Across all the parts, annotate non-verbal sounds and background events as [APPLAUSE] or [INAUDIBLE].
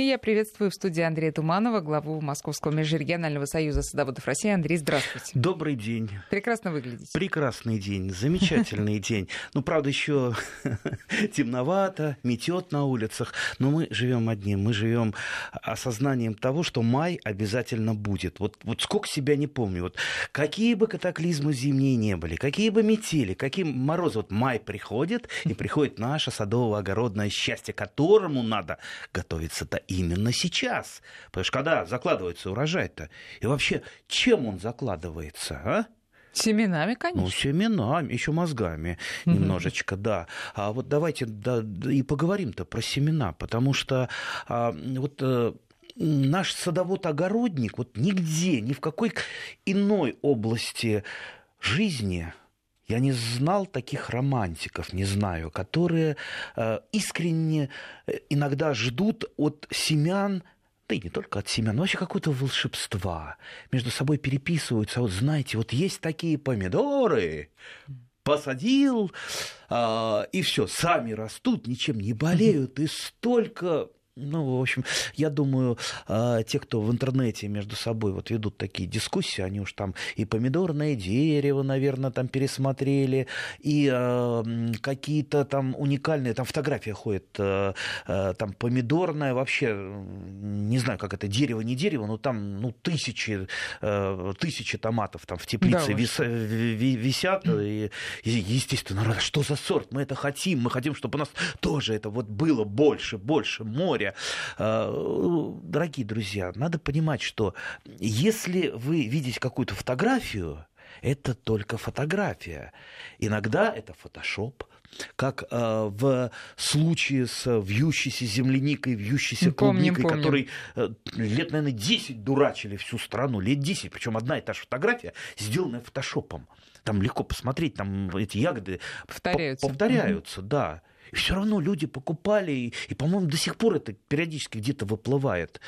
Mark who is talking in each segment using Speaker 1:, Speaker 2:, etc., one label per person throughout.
Speaker 1: И я приветствую в студии Андрея Туманова, главу Московского межрегионального союза садоводов России. Андрей, здравствуйте.
Speaker 2: Добрый день.
Speaker 1: Прекрасно выглядите.
Speaker 2: Прекрасный день, замечательный [LAUGHS] день. Ну, правда, еще [LAUGHS] темновато, метет на улицах, но мы живем одним, мы живем осознанием того, что май обязательно будет. Вот, вот сколько себя не помню, вот какие бы катаклизмы зимние не были, какие бы метели, какие морозы, вот май приходит, и [LAUGHS] приходит наше садово-огородное счастье, которому надо готовиться-то именно сейчас. Потому что когда закладывается урожай-то? И вообще, чем он закладывается, а?
Speaker 1: Семенами, конечно.
Speaker 2: Ну, семенами, еще мозгами mm-hmm. немножечко, да. А вот давайте да, и поговорим-то про семена, потому что а, вот э, наш садовод-огородник вот нигде, ни в какой иной области жизни я не знал таких романтиков, не знаю, которые э, искренне э, иногда ждут от семян да и не только от семян, но вообще какое-то волшебства. Между собой переписываются. А вот знаете, вот есть такие помидоры, посадил, э, и все, сами растут, ничем не болеют, и столько ну, в общем, я думаю, а, те, кто в интернете между собой вот ведут такие дискуссии, они уж там и помидорное дерево, наверное, там пересмотрели, и а, какие-то там уникальные, там фотография ходит, а, там помидорное, вообще, не знаю, как это, дерево, не дерево, но там, ну, тысячи, тысячи томатов там в теплице да, вис, висят, и, естественно, что за сорт, мы это хотим, мы хотим, чтобы у нас тоже это вот было больше, больше моря, Э, дорогие друзья, надо понимать, что если вы видите какую-то фотографию, это только фотография. Иногда это фотошоп, как э, в случае с вьющейся земляникой, вьющейся помним, клубникой, помним. который э, лет, наверное, 10 дурачили всю страну, лет 10, причем одна и та же фотография, сделанная фотошопом. Там легко посмотреть, там эти ягоды повторяются, повторяются да. И все равно люди покупали, и, и по-моему, до сих пор это периодически где-то выплывает.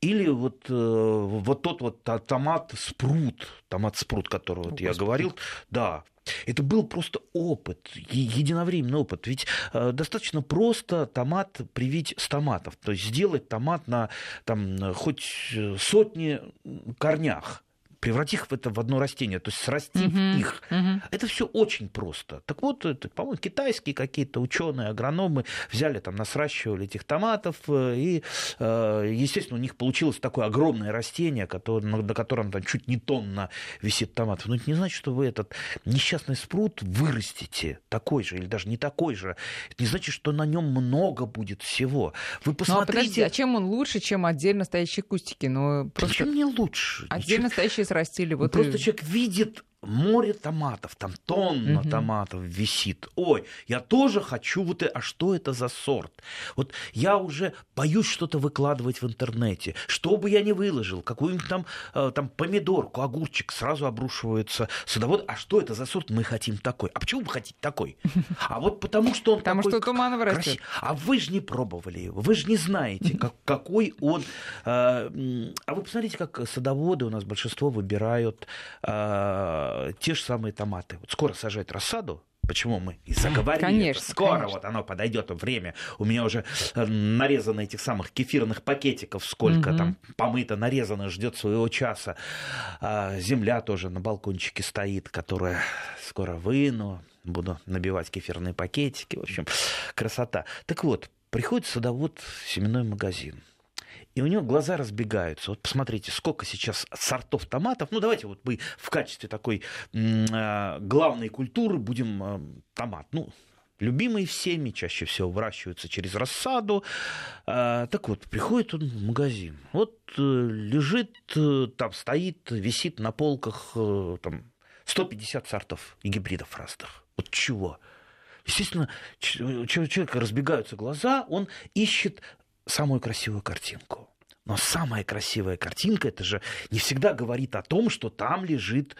Speaker 2: Или вот, э, вот тот вот томат спрут, томат спрут, который вот я говорил, да, это был просто опыт, единовременный опыт. Ведь э, достаточно просто томат привить с томатов. То есть сделать томат на там, хоть сотни корнях превратить их в это в одно растение, то есть срастить uh-huh, их. Uh-huh. Это все очень просто. Так вот, это, по-моему, китайские какие-то ученые, агрономы взяли там, насращивали этих томатов, э, и, э, естественно, у них получилось такое огромное растение, которое, на котором там чуть не тонна висит томатов. Но это не значит, что вы этот несчастный спрут вырастите такой же, или даже не такой же. Это не значит, что на нем много будет всего. Вы посмотрите... Ну, а подождите,
Speaker 1: а чем он лучше, чем отдельно стоящие кустики? Ну,
Speaker 2: просто... Чем не лучше?
Speaker 1: Отдельно стоящие растили. Вот
Speaker 2: Просто и... человек видит море томатов, там тонна угу. томатов висит. Ой, я тоже хочу вот это. А что это за сорт? Вот я уже боюсь что-то выкладывать в интернете. Что бы я ни выложил, какую-нибудь там, э, там помидорку, огурчик, сразу обрушивается садовод. А что это за сорт? Мы хотим такой. А почему вы хотите такой? [LAUGHS] А вот потому что он
Speaker 1: Потому
Speaker 2: такой
Speaker 1: что растет. Красив...
Speaker 2: А вы же не пробовали его. Вы же не знаете, [LAUGHS] как, какой он. Э, а вы посмотрите, как садоводы у нас большинство выбирают э, те же самые томаты. Вот скоро сажать рассаду, Почему мы и [CLEARS THROAT] заговорили?
Speaker 1: Конечно,
Speaker 2: Скоро
Speaker 1: конечно.
Speaker 2: вот оно подойдет время. У меня уже э, нарезано этих самых кефирных пакетиков, сколько угу. там помыто, нарезано, ждет своего часа. А земля тоже на балкончике стоит, которая скоро выну. Буду набивать кефирные пакетики. В общем, красота. Так вот, приходит садовод в семенной магазин и у него глаза разбегаются. Вот посмотрите, сколько сейчас сортов томатов. Ну, давайте вот мы в качестве такой э, главной культуры будем э, томат. Ну, любимые всеми, чаще всего выращиваются через рассаду. А, так вот, приходит он в магазин, вот э, лежит, э, там стоит, висит на полках э, там, 150 сортов и гибридов разных. Вот чего? Естественно, человека разбегаются глаза, он ищет самую красивую картинку. Но самая красивая картинка, это же не всегда говорит о том, что там лежит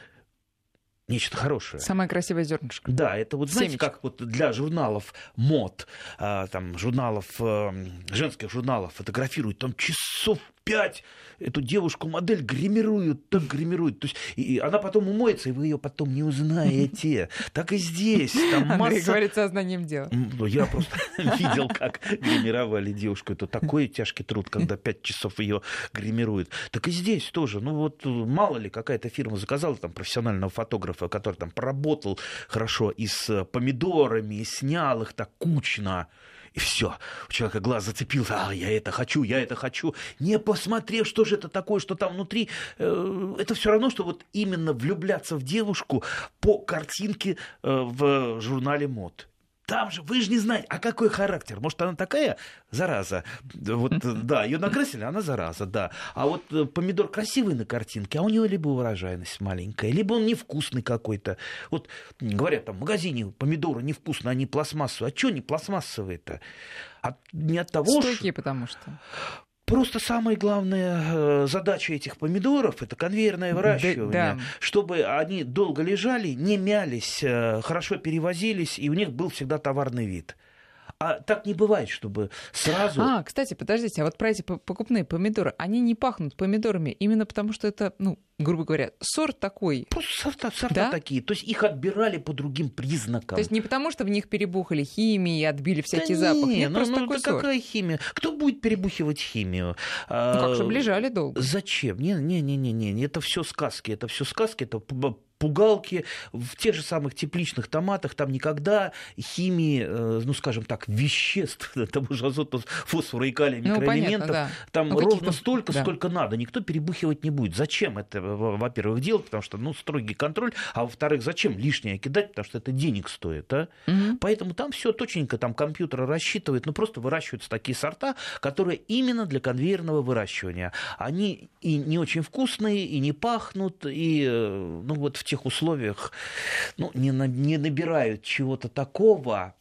Speaker 2: нечто хорошее.
Speaker 1: Самое красивое зернышко.
Speaker 2: Да, это вот, знаете,
Speaker 1: Семечко.
Speaker 2: как вот для журналов мод, а, там, журналов, э, женских журналов фотографируют, там часов пять эту девушку-модель гримируют, так гримируют. То есть и она потом умоется, и вы ее потом не узнаете. Так и здесь. Там
Speaker 1: Андрей
Speaker 2: масса...
Speaker 1: говорит сознанием дела.
Speaker 2: Ну, Я просто [LAUGHS] видел, как гримировали девушку. Это такой тяжкий труд, когда пять часов ее гримируют. Так и здесь тоже. Ну вот мало ли какая-то фирма заказала там профессионального фотографа, который там поработал хорошо и с помидорами, и снял их так кучно. И все, у человека глаз зацепился, а, я это хочу, я это хочу. Не посмотрев, что же это такое, что там внутри, э, это все равно, что вот именно влюбляться в девушку по картинке э, в журнале мод. Там же, вы же не знаете, а какой характер? Может, она такая зараза? Вот, [LAUGHS] да, ее накрасили, она зараза, да. А вот э, помидор красивый на картинке, а у него либо урожайность маленькая, либо он невкусный какой-то. Вот говорят, там в магазине помидоры невкусные, они пластмассовые. А что они пластмассовые-то? От, не от того, что...
Speaker 1: Стойкие, потому что.
Speaker 2: Просто самая главная э, задача этих помидоров это конвейерное выращивание,
Speaker 1: да.
Speaker 2: чтобы они долго лежали, не мялись, э, хорошо перевозились, и у них был всегда товарный вид. А так не бывает, чтобы сразу...
Speaker 1: А, кстати, подождите, а вот про эти по- покупные помидоры, они не пахнут помидорами именно потому, что это, ну, грубо говоря, сорт такой.
Speaker 2: Просто сорта, сорта
Speaker 1: Да?
Speaker 2: такие. То есть их отбирали по другим признакам.
Speaker 1: То есть не потому, что в них перебухали химией и отбили всякий
Speaker 2: Да
Speaker 1: запах.
Speaker 2: не,
Speaker 1: Нет,
Speaker 2: ну,
Speaker 1: просто
Speaker 2: ну,
Speaker 1: такой сорт.
Speaker 2: какая химия? Кто будет перебухивать химию? А,
Speaker 1: Ну как, чтобы лежали долго.
Speaker 2: Зачем? Не, не, не, не, не, это все сказки, это все сказки, это пу- пугалки в тех же самых тепличных томатах там никогда химии, э, ну скажем так, веществ, [LAUGHS] того же азота, фосфора и калия,
Speaker 1: Ну, понятно,
Speaker 2: микроэлементов,
Speaker 1: да.
Speaker 2: там
Speaker 1: Ну,
Speaker 2: ровно столько,
Speaker 1: да.
Speaker 2: сколько надо. Никто перебухивать не будет. Зачем это, во-первых, делать? Потому что, ну, строгий контроль. А во-вторых, зачем лишнее кидать? Потому что это денег стоит, а?
Speaker 1: Мгм.
Speaker 2: Поэтому там все точненько, там компьютер рассчитывает, ну просто выращиваются такие сорта, которые именно для конвейерного выращивания. Они и не очень вкусные, и не пахнут, и э, ну вот в тех условиях ну, не, на- не набирают чего-то такого,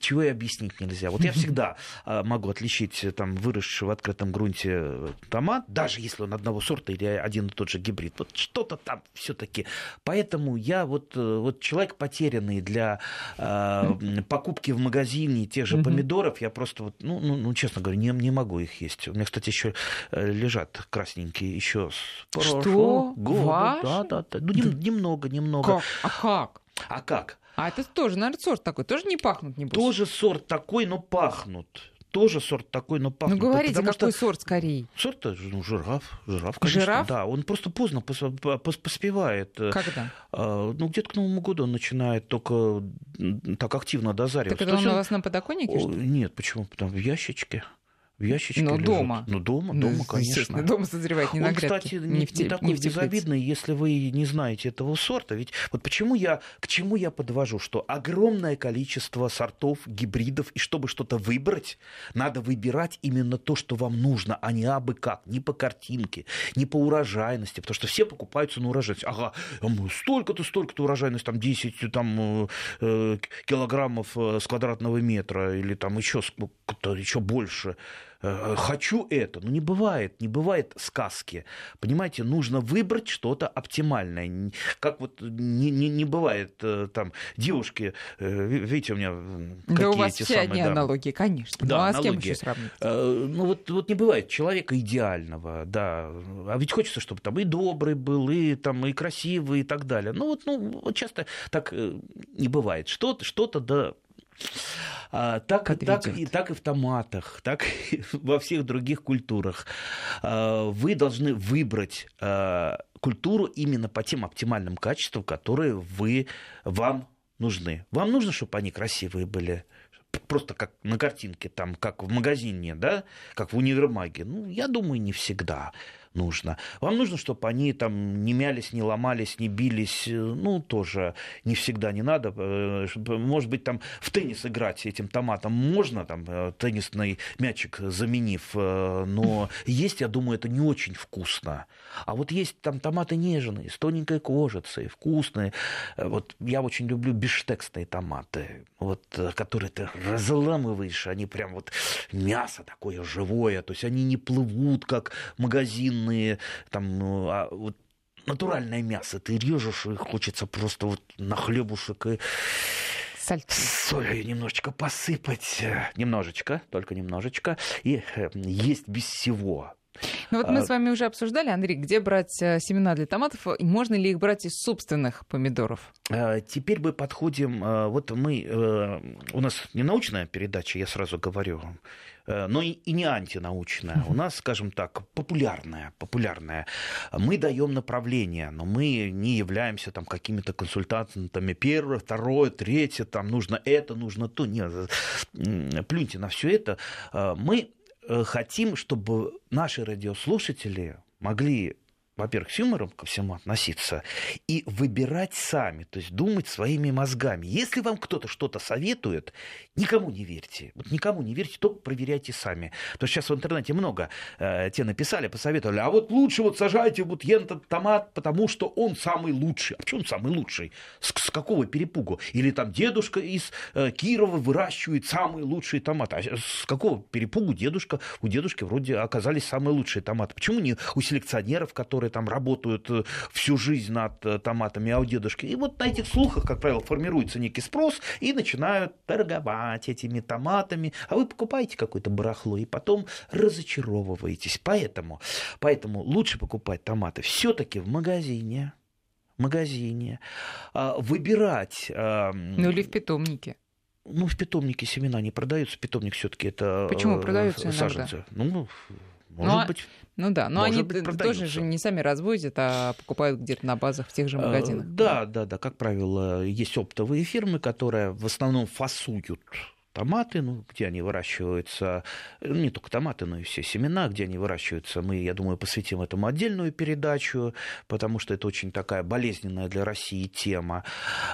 Speaker 2: чего и объяснить нельзя. Вот я всегда а, могу отличить э, там выросший в открытом грунте э, томат, даже если он одного сорта или один и тот же гибрид. Вот что-то там все-таки. Поэтому я вот, э, вот человек потерянный для м, покупки в магазине тех же помидоров. Я просто вот, ну, ну, ну, честно говоря, не, не могу их есть. У меня, кстати, еще э, лежат красненькие еще с
Speaker 1: Что?
Speaker 2: прошлого года.
Speaker 1: Ваши?
Speaker 2: Да, да, да. Ну, нем- немного, немного.
Speaker 1: Как? А как?
Speaker 2: А как?
Speaker 1: А это тоже, наверное, сорт такой. Тоже не пахнут, небось?
Speaker 2: Тоже сорт такой, но пахнут. Тоже сорт такой, но
Speaker 1: Ну,
Speaker 2: пахнут.
Speaker 1: говорите,
Speaker 2: Потому
Speaker 1: какой
Speaker 2: что
Speaker 1: сорт скорее.
Speaker 2: сорт ну, жираф. Жираф, конечно.
Speaker 1: Жираф?
Speaker 2: Да, он просто поздно пос- пос- поспевает. Э,
Speaker 1: Когда?
Speaker 2: а, Ну, где-то к Новому году он начинает только так активно дозариваться.
Speaker 1: Так это
Speaker 2: То
Speaker 1: он
Speaker 2: есть
Speaker 1: у
Speaker 2: он-
Speaker 1: вас на подоконнике? Что?
Speaker 2: Нет, почему? Там в ящичке. В ящичке
Speaker 1: Но
Speaker 2: лежит.
Speaker 1: дома.
Speaker 2: Ну, дома,
Speaker 1: Ну,
Speaker 2: дома, конечно.
Speaker 1: Дома созревает не на
Speaker 2: Он,
Speaker 1: грядке,
Speaker 2: кстати,
Speaker 1: не,
Speaker 2: не,
Speaker 1: в те-
Speaker 2: не такой
Speaker 1: не в
Speaker 2: безобидный, если вы не знаете этого сорта. Ведь вот почему я, к чему я подвожу, что огромное количество сортов, гибридов, и чтобы что-то выбрать, надо выбирать именно то, что вам нужно, а не абы как, не по картинке, не по урожайности, потому что все покупаются на урожайность. Ага, м, столько-то, столько-то урожайность, там 10 там, э, э, килограммов э, с квадратного метра, или там еще сколько-то, еще больше хочу это. Но не бывает, не бывает сказки. Понимаете, нужно выбрать что-то оптимальное. Как вот не, не, не бывает э, там девушки, э, ви- видите, у меня м,
Speaker 1: Да
Speaker 2: какие
Speaker 1: у вас
Speaker 2: эти
Speaker 1: все
Speaker 2: самые,
Speaker 1: одни
Speaker 2: да.
Speaker 1: аналогии, конечно.
Speaker 2: Да,
Speaker 1: ну а с кем
Speaker 2: аналогии.
Speaker 1: еще сравнить?
Speaker 2: Э, Ну вот, вот не бывает человека идеального, да. А ведь хочется, чтобы там и добрый был, и там и красивый, и так далее. Ну вот, ну, вот часто так э, не бывает. Что-то, что-то да. А, так, и, так, и, так и в томатах, так [LAUGHS] и во всех других культурах. А, Вы должны выбрать а, культуру именно по тем оптимальным качествам, которые вы, вам нужны. Вам нужно, чтобы они красивые были, просто как на картинке, там, как в магазине, да, как в универмаге. Ну, я думаю, не всегда нужно. Вам нужно, чтобы они там не мялись, не ломались, не бились. Э, Ну, тоже не всегда не надо. Э, чтобы, Может быть, там в теннис играть этим томатом можно, там, э, теннисный мячик заменив, э, но есть, я думаю, это не очень вкусно. А вот есть там томаты нежные, с тоненькой кожицей, вкусные. Э, Вот я очень люблю бифштексные томаты, вот, э, которые ты разламываешь, они прям вот мясо такое живое, то есть они не плывут, как магазинные, там, ну, а вот натуральное мясо. Ты режешь, и хочется просто вот на хлебушек и солью немножечко посыпать. Немножечко, только немножечко. И э, есть без всего.
Speaker 1: Ну вот мы
Speaker 2: А-
Speaker 1: с вами уже обсуждали, Андрей, где брать э, семена для томатов, и можно ли их брать из собственных помидоров?
Speaker 2: Э, Теперь мы подходим, э, вот мы, э, у нас не научная передача, я сразу говорю, но и не антинаучная. У нас, скажем так, популярная, популярная. Мы даем направление, но мы не являемся там какими-то консультантами. Первое, второе, третье, там нужно это, нужно то. Нет, плюньте на все это. Мы хотим, чтобы наши радиослушатели могли во-первых, с юмором ко всему относиться и выбирать сами, то есть думать своими мозгами. Если вам кто-то что-то советует, никому не верьте. Вот никому не верьте, только проверяйте сами. Потому что сейчас в интернете много э, те написали, посоветовали, а вот лучше вот сажайте вот этот томат, потому что он самый лучший. А почему он самый лучший? С, с какого перепугу? Или там дедушка из э, Кирова выращивает самые лучшие томаты. А с какого перепугу дедушка? У дедушки вроде оказались самые лучшие томаты. Почему не у селекционеров, которые там работают э, всю жизнь над э, томатами, а у дедушки? И вот на этих слухах, как правило, формируется некий спрос и начинают торговать этими томатами. А вы покупаете какое-то барахло и потом разочаровываетесь. Поэтому, поэтому лучше покупать томаты все-таки в магазине. Магазине. А, Выбирать а,
Speaker 1: Ну или в питомнике.
Speaker 2: ну, в питомнике семена не продаются. Питомник все-таки это
Speaker 1: Почему?
Speaker 2: э,
Speaker 1: Продаются иногда.
Speaker 2: саженцы. Ну, может
Speaker 1: а-
Speaker 2: быть.
Speaker 1: Ну да, но они
Speaker 2: быть,
Speaker 1: тоже же не сами разводят, а покупают где-то на базах в тех же
Speaker 2: э,
Speaker 1: магазинах.
Speaker 2: Да, да, да. Как правило, есть оптовые фирмы, которые в основном фасуют томаты, ну, где они выращиваются, э, не только томаты, но и все семена, где они выращиваются. Мы, я думаю, посвятим этому отдельную передачу, потому что это очень такая болезненная для России тема.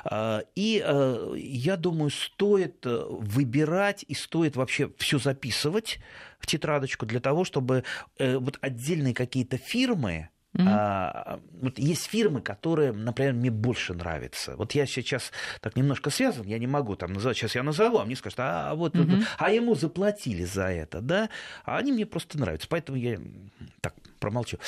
Speaker 2: А, И э, я думаю, стоит э, выбирать и стоит вообще все записывать в тетрадочку для того, чтобы вот отдельные какие-то фирмы, А, вот есть фирмы, которые, например, мне больше нравятся. Вот я сейчас так немножко связан, я не могу там называть, сейчас я назову, а мне скажут, а вот,
Speaker 1: Мгм.
Speaker 2: а ему заплатили за это, да, а они мне просто нравятся, поэтому я так промолчу.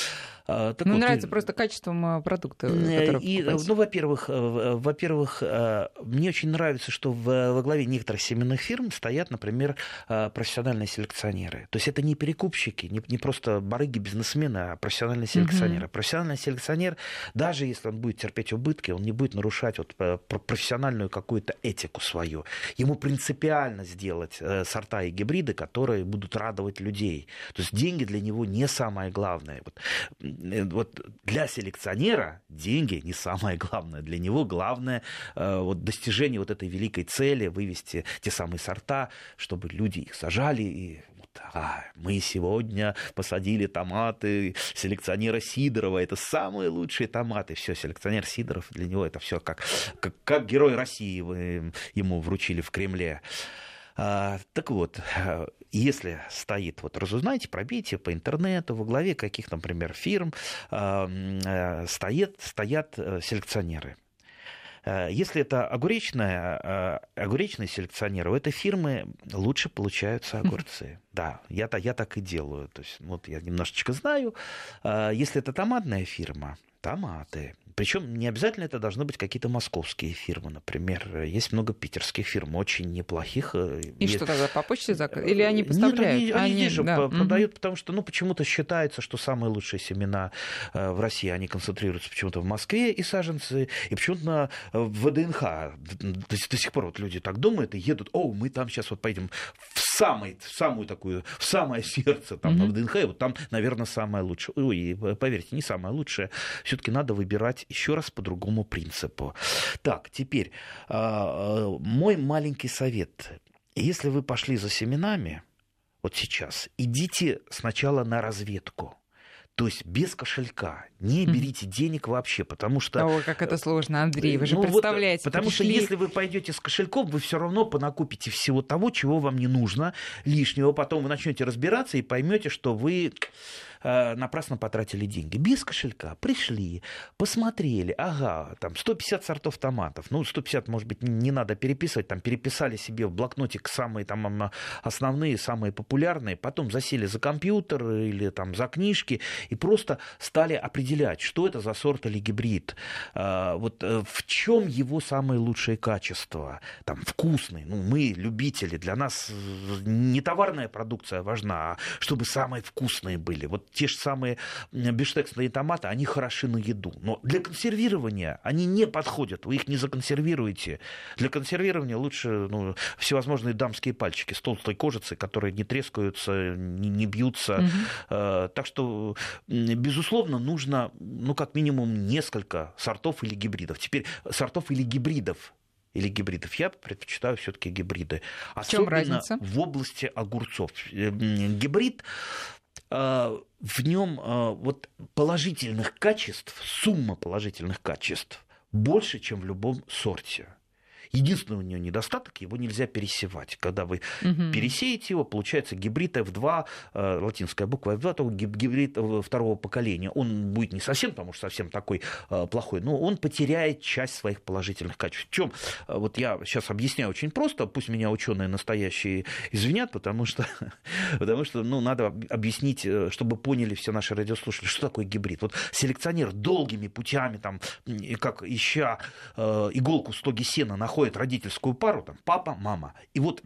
Speaker 2: А, так
Speaker 1: Ну,
Speaker 2: вот,
Speaker 1: нравится
Speaker 2: и-
Speaker 1: просто качеством э, продукта,
Speaker 2: Э, и, ну, во-первых, э, в- во-первых, э, мне очень нравится, что в- во главе некоторых семенных фирм стоят, например, э, профессиональные селекционеры. То есть это не перекупщики, не, не просто барыги-бизнесмены, а профессиональные селекционеры. Профессиональный селекционер, даже если он будет терпеть убытки, он не будет нарушать вот э, про- профессиональную какую-то этику свою. Ему принципиально сделать э, сорта и гибриды, которые будут радовать людей. То есть деньги для него не самое главное. Вот, э, вот для селекционера деньги не самое главное. Для него главное э, вот, достижение вот этой великой цели вывести те самые сорта, чтобы люди их сажали и вот, а, мы сегодня посадили томаты селекционера Сидорова. Это самые лучшие томаты. Все, селекционер Сидоров, для него это все как, как, как герой России ему вручили в Кремле. А, так вот, а, если стоит, вот разузнайте, пробейте по интернету, во главе каких, например, фирм а, а, стоят, стоят э, селекционеры. Э, Если это огуречная, э, огуречные селекционеры, у этой фирмы лучше получаются огурцы. Да, я, я так и делаю. То есть, вот я немножечко знаю. Э, Если это томатная фирма, томаты. Причем не обязательно это должны быть какие-то московские фирмы, например. Есть много питерских фирм, очень неплохих. э,
Speaker 1: И
Speaker 2: Есть-
Speaker 1: что тогда, по почте заказывают? Или они
Speaker 2: Нет,
Speaker 1: поставляют?
Speaker 2: они, они здесь же
Speaker 1: да,
Speaker 2: продают, потому что, ну, почему-то считается, что самые лучшие семена э, в России, они концентрируются почему-то в Москве и саженцы, и почему-то на, э, ВДНХ. До, до сих- пор вот люди так думают и едут, о, мы там сейчас вот поедем в, самый, в самую такую, в самое сердце там на
Speaker 1: Мгм.
Speaker 2: ВДНХ, и вот там, наверное, самое лучшее. Ой, и, э, поверьте, не самое лучшее. Все-таки надо выбирать еще раз по другому принципу. Так, теперь а, а, мой маленький совет. Если вы пошли за семенами, вот сейчас, идите сначала на разведку. То есть без кошелька. Не берите денег вообще, потому что...
Speaker 1: Ой, как это сложно, Андрей, вы же
Speaker 2: Ну вот,
Speaker 1: представляете.
Speaker 2: потому что
Speaker 1: пришли-
Speaker 2: если вы пойдете с кошельком, вы все равно понакупите всего того, чего вам не нужно, лишнего. Потом вы начнете разбираться и поймете, что вы напрасно потратили деньги. Без кошелька пришли, посмотрели, ага, там 150 сортов томатов. Ну, 150, может быть, не надо переписывать, там переписали себе в блокнотик самые там основные, самые популярные, потом засели за компьютер или там за книжки и просто стали определять, что это за сорт или гибрид, а, вот э, в чем его самые лучшие качества, там, вкусный, ну, мы любители, для нас не товарная продукция важна, а чтобы самые вкусные были. Вот те же самые биштексные томаты, они хороши на еду, но для консервирования они не подходят, вы их не законсервируете. Для консервирования лучше ну, всевозможные дамские пальчики с толстой кожицей, которые не трескаются, не, не бьются. Угу. Так что, безусловно, нужно, ну, как минимум, несколько сортов или гибридов. Теперь сортов или гибридов или гибридов. Я предпочитаю все-таки гибриды.
Speaker 1: Особенно в, разница?
Speaker 2: в области огурцов. Э, гибрид в нем вот положительных качеств, сумма положительных качеств больше, чем в любом сорте. Единственный у нее недостаток, его нельзя пересевать. Когда вы угу. пересеете его, получается гибрид F2, э, латинская буква F2, то гибрид второго поколения. Он будет не совсем, потому что совсем такой э, плохой, но он потеряет часть своих положительных качеств. В чем? Э, вот я сейчас объясняю очень просто, пусть меня ученые настоящие извинят, потому что, [LAUGHS] потому что ну, надо объяснить, чтобы поняли все наши радиослушатели, что такое гибрид. Вот селекционер долгими путями, там, как ища иголку в стоге сена, находит находят родительскую пару, там, папа, мама. И вот,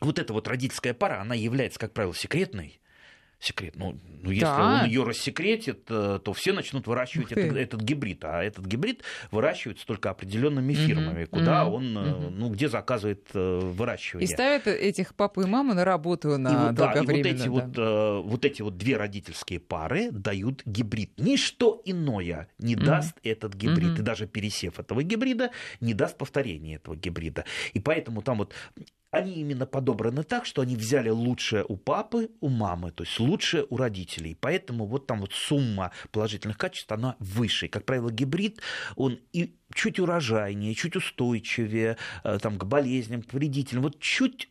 Speaker 2: вот эта вот родительская пара, она является, как правило, секретной секрет. Ну, ну если да. он ее рассекретит, э, то все начнут выращивать этот, этот гибрид. А этот гибрид выращивается только определенными фирмами, mm-hmm. куда mm-hmm. он, mm-hmm. ну, где заказывает э, выращивание.
Speaker 1: И ставят этих папу и маму на работу на и вот, да, и вот
Speaker 2: эти, да. вот, вот эти вот две родительские пары дают гибрид. Ничто иное не mm-hmm. даст этот гибрид. Mm-hmm. И даже пересев этого гибрида не даст повторения этого гибрида. И поэтому там вот они именно подобраны так, что они взяли лучшее у папы, у мамы, то есть лучшее у родителей. Поэтому вот там вот сумма положительных качеств, она выше. Как правило, гибрид, он и чуть урожайнее, чуть устойчивее э, там, к болезням, к вредителям. Вот чуть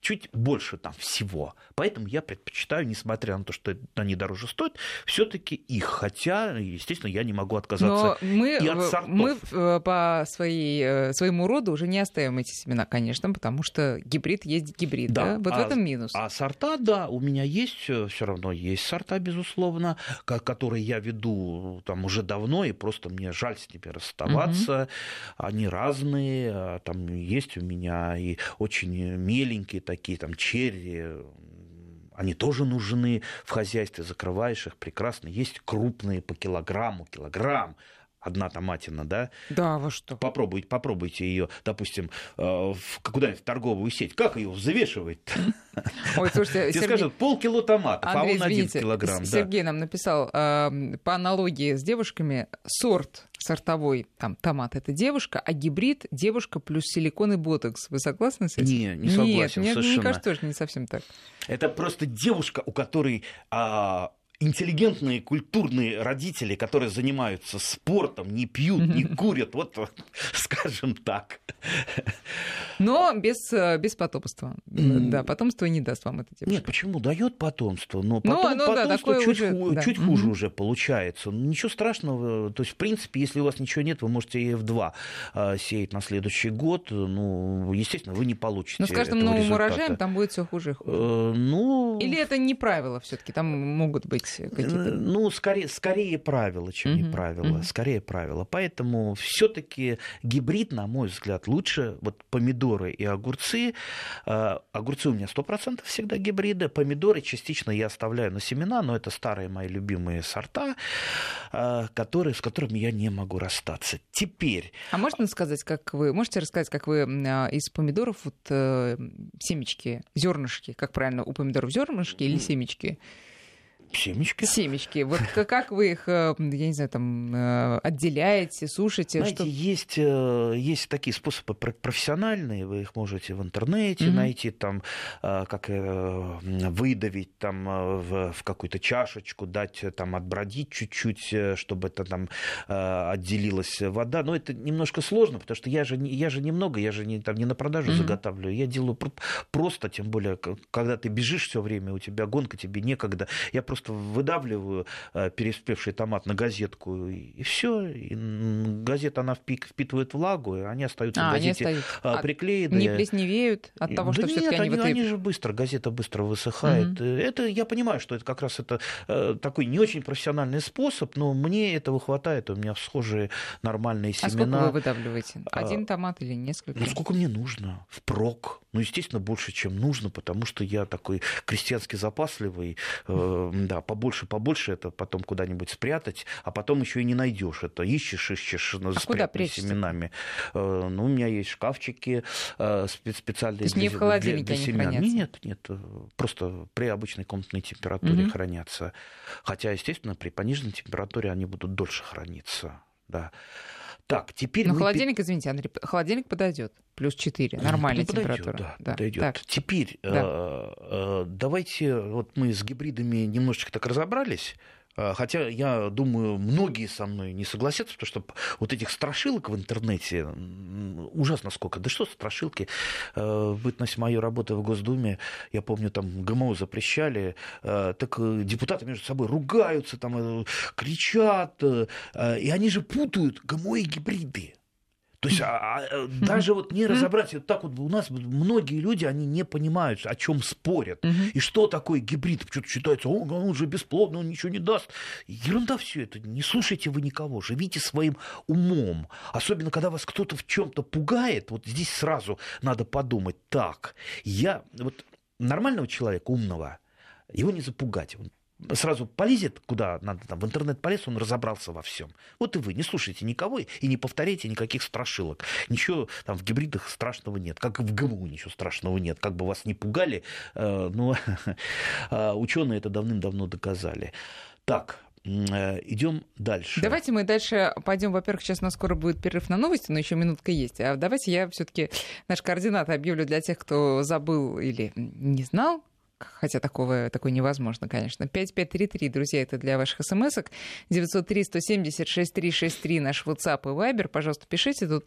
Speaker 2: чуть больше там всего. Поэтому я предпочитаю, несмотря на то, что они дороже стоят, все-таки их. Хотя, естественно, я не могу отказаться
Speaker 1: Но мы, и от сортов. Мы э, по своей, э, своему роду уже не оставим эти семена, конечно, потому что гибрид есть гибрид. Да, да? Вот а, в этом минус.
Speaker 2: А сорта, да, у меня есть, э, все равно есть сорта, безусловно, которые я веду там уже давно, и просто мне жаль с ними расставаться. Угу. Они разные. А там есть у меня и очень меленькие такие там черри, они тоже нужны в хозяйстве, закрываешь их прекрасно. Есть крупные по килограмму, килограмм одна томатина, да?
Speaker 1: Да, во что?
Speaker 2: Попробуйте, попробуйте ее, допустим, э, куда-нибудь в торговую сеть. Как ее взвешивать? [LAUGHS] Ой, слушайте, Тебе скажут, полкило томатов, а он один килограмм.
Speaker 1: Сергей нам написал, э, по аналогии с девушками, сорт сортовой там томат это девушка, а гибрид девушка плюс силикон и ботокс. Вы согласны с этим?
Speaker 2: Не, не согласен
Speaker 1: Нет,
Speaker 2: совершенно.
Speaker 1: мне кажется, тоже не совсем так.
Speaker 2: Это просто девушка, у которой а, интеллигентные, культурные родители, которые занимаются спортом, не пьют, не курят, вот [LAUGHS] скажем так.
Speaker 1: Но без, э, без потомства. Да, потомство не даст вам это девушка.
Speaker 2: Нет, почему? Дает потомство, но ну, потом, ну, ну, потомство да, чуть, уже, ху, да. чуть хуже уже получается. Ничего страшного. То есть, в принципе, если у вас ничего нет, вы можете и F2 а, сеять на следующий год. Ну, естественно, вы не получите Но
Speaker 1: с каждым новым результата. урожаем там будет все хуже и хуже. Э, ну... Или это не правило все таки там могут быть есть какие-то?
Speaker 2: Ну, скорее, скорее правила, чем uh-huh. не правила. Uh-huh. Скорее правила. Поэтому все-таки гибрид, на мой взгляд, лучше. Вот помидоры и огурцы. А, огурцы у меня 100% всегда гибриды. Помидоры частично я оставляю на семена, но это старые мои любимые сорта, а, которые, с которыми я не могу расстаться. Теперь...
Speaker 1: А можно сказать, как вы... Можете рассказать, как вы из помидоров вот э, семечки, зернышки, как правильно, у помидоров зернышки или семечки?
Speaker 2: Семечки.
Speaker 1: Семечки. Вот как вы их, э, я не знаю, там э, отделяете, сушите?
Speaker 2: Знаете, что... есть, э, есть такие способы профессиональные, вы их можете в интернете mm-hmm. найти, там, как выдавить там в, в какую-то чашечку, дать там отбродить чуть-чуть, чтобы это там отделилась вода. Но это немножко сложно, потому что я же, я же немного, я же не, там, не на продажу mm-hmm. заготавливаю, я делаю просто, тем более, когда ты бежишь все время, у тебя гонка, тебе некогда. Я просто просто выдавливаю переспевший томат на газетку, и все. И газета, она впитывает влагу, и они остаются а, в газете они остаются. приклеены.
Speaker 1: Не плесневеют от того,
Speaker 2: да
Speaker 1: что
Speaker 2: нет,
Speaker 1: они,
Speaker 2: они, они же быстро, газета быстро высыхает. Угу. Это я понимаю, что это как раз это такой не очень профессиональный способ, но мне этого хватает. У меня схожие нормальные семена. А
Speaker 1: сколько вы выдавливаете? А, Один томат или несколько?
Speaker 2: Ну, сколько мне нужно? Впрок. Ну, естественно, больше, чем нужно, потому что я такой крестьянски запасливый. Э, да, побольше, побольше это потом куда-нибудь спрятать, а потом еще и не найдешь это. Ищешь, ищешь ну, а спрятанными семенами. Э, ну, у меня есть шкафчики э, специальные. То
Speaker 1: есть для, не в холодильнике для, для семян. Хранятся?
Speaker 2: Нет, нет, просто при обычной комнатной температуре угу. хранятся. Хотя, естественно, при пониженной температуре они будут дольше храниться. Да. Так, теперь
Speaker 1: Но мы... холодильник, извините, Андрей, холодильник подойдет. Плюс 4, нормальная ну, подойдет, температура.
Speaker 2: Да, да. подойдет. Так. Теперь да. э, э, давайте, вот мы с гибридами немножечко так разобрались. А, хотя я думаю, многие со мной не согласятся, потому что вот этих страшилок в интернете ужасно сколько. Да что страшилки? А, бытность моей работы в Госдуме, я помню, там ГМО запрещали, а, так э, депутаты между собой ругаются, там э, кричат, э, и они же путают ГМО и гибриды. То есть а, а, даже вот не разобрать, вот так вот у нас многие люди, они не понимают, о чем спорят. И что такое гибрид? Что-то считается, он, он же бесплодный, он ничего не даст. Ерунда все это. Не слушайте вы никого, живите своим умом. Особенно, когда вас кто-то в чем-то пугает, вот здесь сразу надо подумать, так, я, вот нормального человека, умного, его не запугать сразу полезет куда надо, там, в интернет полез, он разобрался во всем. Вот и вы не слушайте никого и не повторяйте никаких страшилок. Ничего там в гибридах страшного нет, как и в ГМУ ничего страшного нет. Как бы вас не пугали, э, но э, [LAUGHS] ученые это давным-давно доказали. Так, э, Идем дальше.
Speaker 1: Давайте мы дальше пойдем. Во-первых, сейчас у нас скоро будет перерыв на новости, но еще минутка есть. А давайте я все-таки наш координат объявлю для тех, кто забыл или не знал хотя такого, такое невозможно, конечно. 5533, друзья, это для ваших смс-ок. 903-170-6363 наш WhatsApp и Viber. Пожалуйста, пишите тут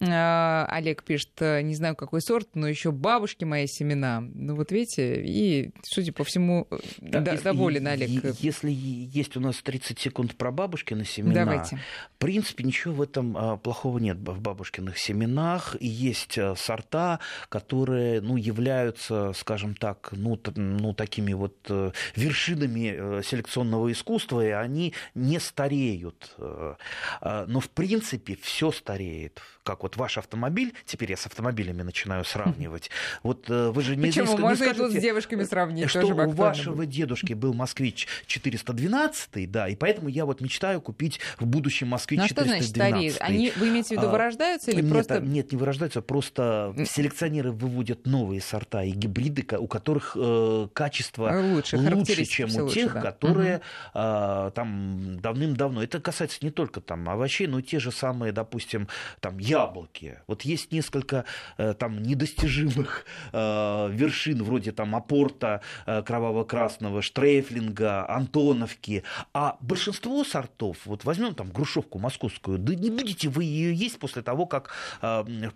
Speaker 1: Олег пишет, «Э, не знаю, какой сорт, но еще бабушки мои семена. Ну вот видите, и, судя по всему, да, д- если, доволен Олег.
Speaker 2: Если есть у нас 30 секунд про бабушкины семена, Давайте. в принципе, ничего в этом а, плохого нет в бабушкиных семенах. И есть а, сорта, которые ну, являются, скажем так, ну, ну, такими вот э, вершинами э, селекционного искусства, и они не стареют. Но, в принципе, все стареет как вот ваш автомобиль, теперь я с автомобилями начинаю сравнивать. Вот э, вы же не
Speaker 1: Почему? Здесь, Можно скажете, тут с девушками сравнить.
Speaker 2: Что у вашего дедушки был москвич 412, да, и поэтому я вот мечтаю купить в будущем москвич ну, 412. что значит?
Speaker 1: Они, вы имеете в виду, а, вырождаются или нет, просто...
Speaker 2: Нет, не вырождаются, просто селекционеры выводят новые сорта и гибриды, у которых э, качество лучше, лучше чем у тех, да. которые угу. э, там давным-давно. Это касается не только там овощей, но и те же самые, допустим, там яблоки. Вот есть несколько э, там недостижимых э, вершин, вроде там Апорта э, кроваво-красного, Штрейфлинга, Антоновки. А большинство сортов, вот возьмем там грушевку московскую, да не будете вы ее есть после того, как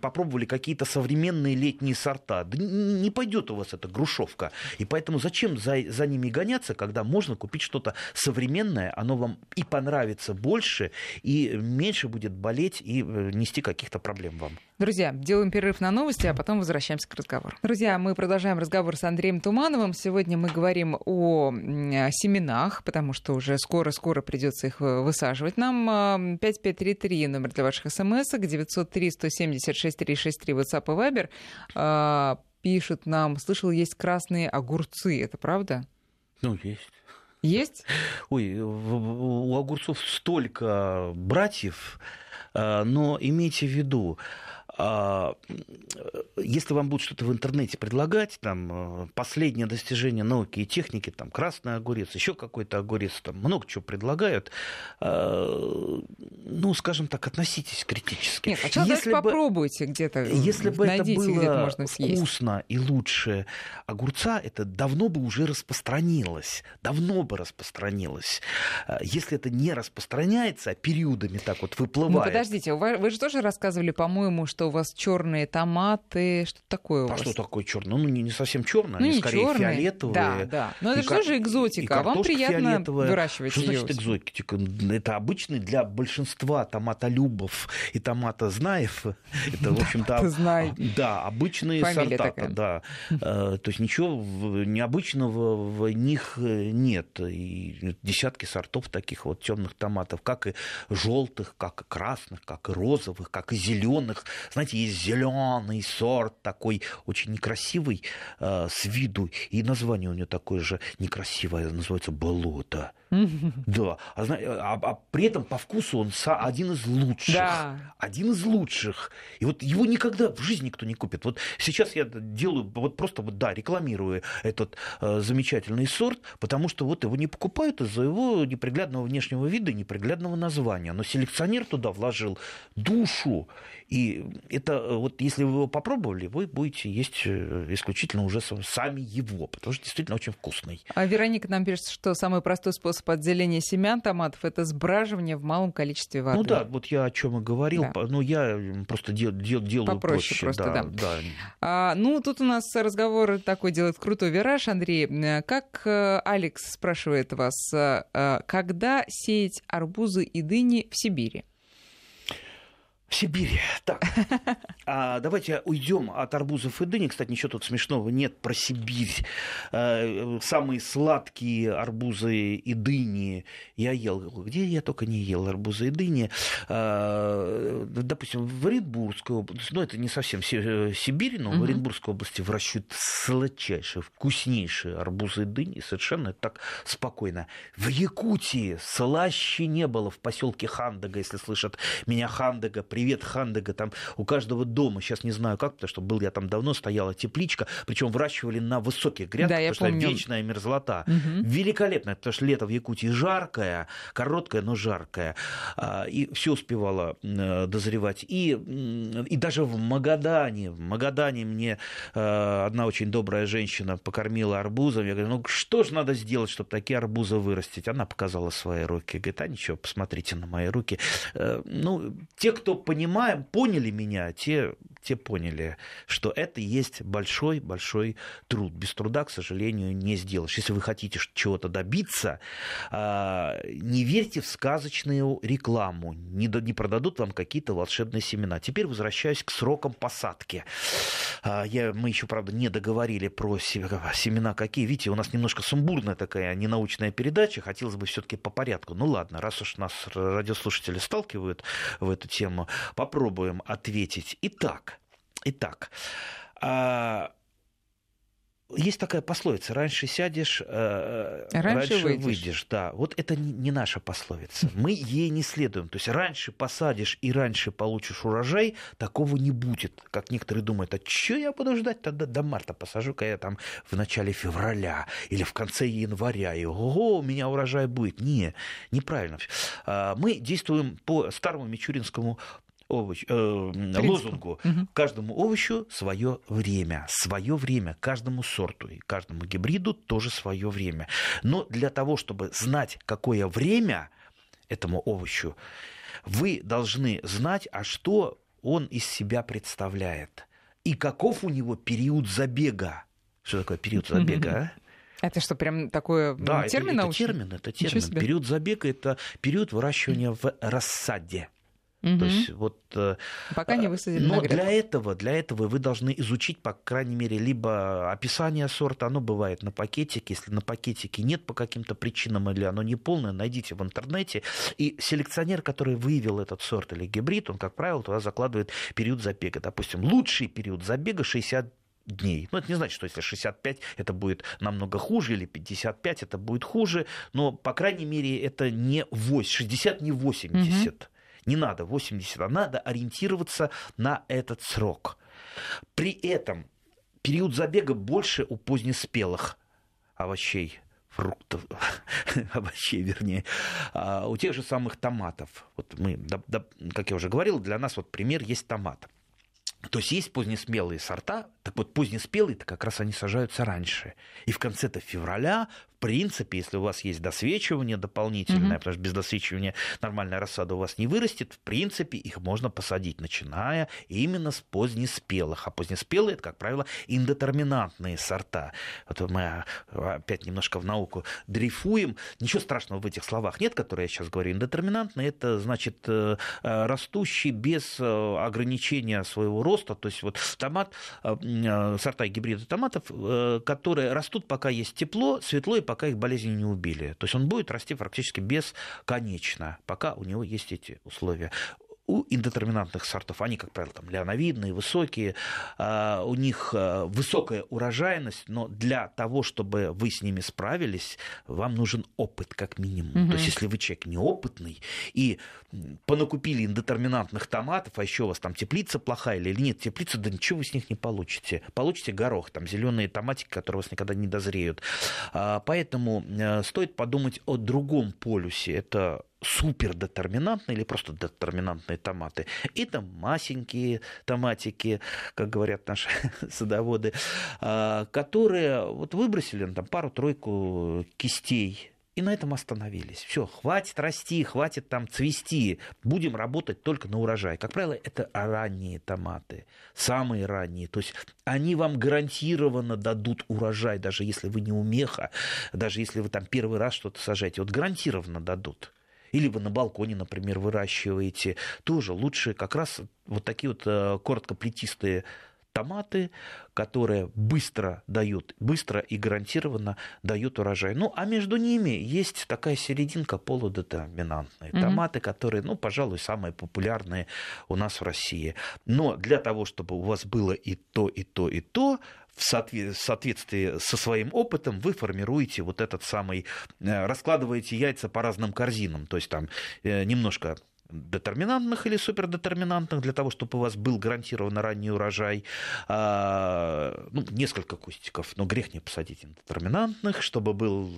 Speaker 2: попробовали какие-то современные летние сорта. Да не пойдет у вас эта грушевка. И поэтому зачем за, за ними гоняться, когда можно купить что-то современное, оно вам и понравится больше, и меньше будет болеть и нести какие-то каких-то проблем вам.
Speaker 1: Друзья, делаем перерыв на новости, а потом возвращаемся к разговору. Друзья, мы продолжаем разговор с Андреем Тумановым. Сегодня мы говорим о семенах, потому что уже скоро-скоро придется их высаживать. Нам 5533 номер для ваших смс 903 176 363 WhatsApp и Viber. А, пишет нам, слышал, есть красные огурцы. Это правда?
Speaker 2: Ну, есть.
Speaker 1: Есть?
Speaker 2: Ой, у огурцов столько братьев, но имейте в виду, если вам будут что-то в интернете предлагать, там, э, последнее достижение науки и техники, там, красный огурец, еще какой-то огурец, там, много чего предлагают, э, ну, скажем так, относитесь критически.
Speaker 1: Нет, сначала если бы, попробуйте где-то,
Speaker 2: Если бы это было вкусно и лучше огурца, это давно бы уже распространилось, давно бы распространилось. Э, если это не распространяется, а периодами так вот выплывает... Ну,
Speaker 1: подождите, вы же тоже рассказывали, по-моему, что у вас черные томаты, что такое у
Speaker 2: а
Speaker 1: вас?
Speaker 2: что такое черное? Ну, не, не совсем черное, ну, они скорее черные. фиолетовые.
Speaker 1: Да, да. Но это же тоже экзотика, а вам приятно фиолетовая. выращивать
Speaker 2: Что значит экзотика? Это обычный для большинства томатолюбов и томатознаев. [LAUGHS] Это, в общем-то, да, обычные сорта. Да. Э, то есть ничего необычного в них нет. И десятки сортов таких вот темных томатов, как и желтых, как и красных, как и розовых, как и зеленых. Знаете, есть зеленый сорт такой очень некрасивый э, с виду, и название у него такое же некрасивое, называется болото. [LAUGHS] Да, а, а, а при этом по вкусу он один из лучших. Да. Один из лучших. И вот его никогда в жизни никто не купит. Вот сейчас я делаю, вот просто вот, да, рекламирую этот э, замечательный сорт, потому что вот его не покупают из-за его неприглядного внешнего вида и неприглядного названия. Но селекционер туда вложил душу. И это э, вот если вы его попробовали, вы будете есть э, исключительно уже сами его, потому что действительно очень вкусный.
Speaker 1: А Вероника нам пишет, что самый простой способ отделения семян томатов это сбраживание в малом количестве воды.
Speaker 2: Ну да, вот я о чем и говорил. Да. Ну я просто дел, дел, делаю
Speaker 1: Попроще
Speaker 2: проще.
Speaker 1: просто, да. да. да. А, ну тут у нас разговор такой делает крутой вираж, Андрей. Как э, Алекс спрашивает вас, когда сеять арбузы и дыни в Сибири?
Speaker 2: В Сибири. Так, а давайте уйдем от арбузов и дыни. Кстати, ничего тут смешного нет про Сибирь. Э, самые сладкие арбузы и дыни я ел. Где я только не ел арбузы и дыни. Э, допустим, в Оренбургской области, ну это не совсем э, Сибирь, но в Оренбургской области выращивают сладчайшие, вкуснейшие арбузы и дыни. Совершенно так спокойно. В Якутии слаще не было в поселке Хандага, если слышат меня Хандага, привет, Хандега, там у каждого дома, сейчас не знаю как, потому что был я там давно, стояла тепличка, причем выращивали на высоких грядках, да, потому помню. что вечная мерзлота. Угу. Великолепно, потому что лето в Якутии жаркое, короткое, но жаркое, а, и все успевало э, дозревать. И, и даже в Магадане, в Магадане мне э, одна очень добрая женщина покормила арбузом, я говорю, ну что же надо сделать, чтобы такие арбузы вырастить? Она показала свои руки, говорит, а ничего, посмотрите на мои руки. Э, ну, те, кто понимаем, поняли меня, те, те поняли, что это есть большой-большой труд. Без труда, к сожалению, не сделаешь. Если вы хотите чего-то добиться, а, не верьте в сказочную рекламу, не, не продадут вам какие-то волшебные семена. Теперь возвращаюсь к срокам посадки. А, я, мы еще, правда, не договорили про семена какие. Видите, у нас немножко сумбурная такая ненаучная передача. Хотелось бы все-таки по порядку. Ну ладно, раз уж нас радиослушатели сталкивают в эту тему, попробуем ответить. Итак, итак, а, есть такая пословица: раньше сядешь, э, раньше, раньше выйдешь. выйдешь. Да, вот это не наша пословица. [LAUGHS] Мы ей не следуем. То есть раньше посадишь и раньше получишь урожай, такого не будет. Как некоторые думают, а что я буду ждать тогда до марта посажу, когда я там в начале февраля или в конце января, и ого, у меня урожай будет. Не, неправильно. А, мы действуем по старому мичуринскому овощ, э, лозунгу. Угу. Каждому овощу свое время. Свое время каждому сорту и каждому гибриду тоже свое время. Но для того, чтобы знать, какое время этому овощу, вы должны знать, а что он из себя представляет. И каков у него период забега. Что такое период забега, а?
Speaker 1: Это что, прям такое
Speaker 2: да,
Speaker 1: термин
Speaker 2: это, это термин, это термин. Период забега – это период выращивания в рассаде.
Speaker 1: Угу. То есть вот э, пока не высадили
Speaker 2: Но для этого, для этого вы должны изучить, по крайней мере, либо описание сорта, оно бывает на пакетике, если на пакетике нет по каким-то причинам или оно не полное, найдите в интернете. И селекционер, который выявил этот сорт или гибрид, он, как правило, туда закладывает период забега. Допустим, лучший период забега 60 дней. Ну, это не значит, что если 65 это будет намного хуже, или 55 это будет хуже, но, по крайней мере, это не 8, 60, не 80. Угу. Не надо 80, а надо ориентироваться на этот срок. При этом период забега больше у позднеспелых овощей фруктов, [LAUGHS] овощей, вернее, а у тех же самых томатов. Вот мы, да, да, как я уже говорил, для нас вот пример есть томат. То есть есть позднесмелые сорта, Так вот, позднеспелые-то как раз они сажаются раньше. И в конце-то февраля принципе, если у вас есть досвечивание дополнительное, mm-hmm. потому что без досвечивания нормальная рассада у вас не вырастет, в принципе, их можно посадить, начиная именно с позднеспелых. А позднеспелые, это, как правило, индетерминантные сорта. Вот мы а, опять немножко в науку дрейфуем. Ничего страшного в этих словах нет, которые я сейчас говорю. Индетерминантные – это, значит, э, э, растущий без э, ограничения своего роста. То есть вот томат, сорта гибрида томатов, которые растут, пока есть тепло, светло и пока их болезни не убили. То есть он будет расти практически бесконечно, пока у него есть эти условия у индетерминантных сортов, они, как правило, там леоновидные, высокие, а, у них а, высокая урожайность, но для того, чтобы вы с ними справились, вам нужен опыт как минимум. Угу. То есть, если вы человек неопытный и понакупили индетерминантных томатов, а еще у вас там теплица плохая или нет теплица, да ничего вы с них не получите. Получите горох, там зеленые томатики, которые у вас никогда не дозреют. А, поэтому э, стоит подумать о другом полюсе. Это супердетерминантные или просто детерминантные томаты. И там масенькие томатики, как говорят наши [LAUGHS] садоводы, а, которые вот выбросили ну, там пару-тройку кистей и на этом остановились. Все, хватит расти, хватит там цвести. Будем работать только на урожай. Как правило, это ранние томаты, самые ранние. То есть они вам гарантированно дадут урожай, даже если вы не умеха, даже если вы там первый раз что-то сажаете. Вот гарантированно дадут или вы на балконе, например, выращиваете, тоже лучше как раз вот такие вот э, короткоплетистые томаты, которые быстро дают, быстро и гарантированно дают урожай. Ну, а между ними есть такая серединка полудетерминантные mm-hmm. томаты, которые, ну, пожалуй, самые популярные у нас в России. Но для того, чтобы у вас было и то, и то, и то, в соответствии со своим опытом вы формируете вот этот самый, э, раскладываете яйца по разным корзинам, то есть там э, немножко детерминантных или супердетерминантных, для того, чтобы у вас был гарантированно ранний урожай, а, ну, несколько кустиков, но грех не посадить детерминантных, чтобы был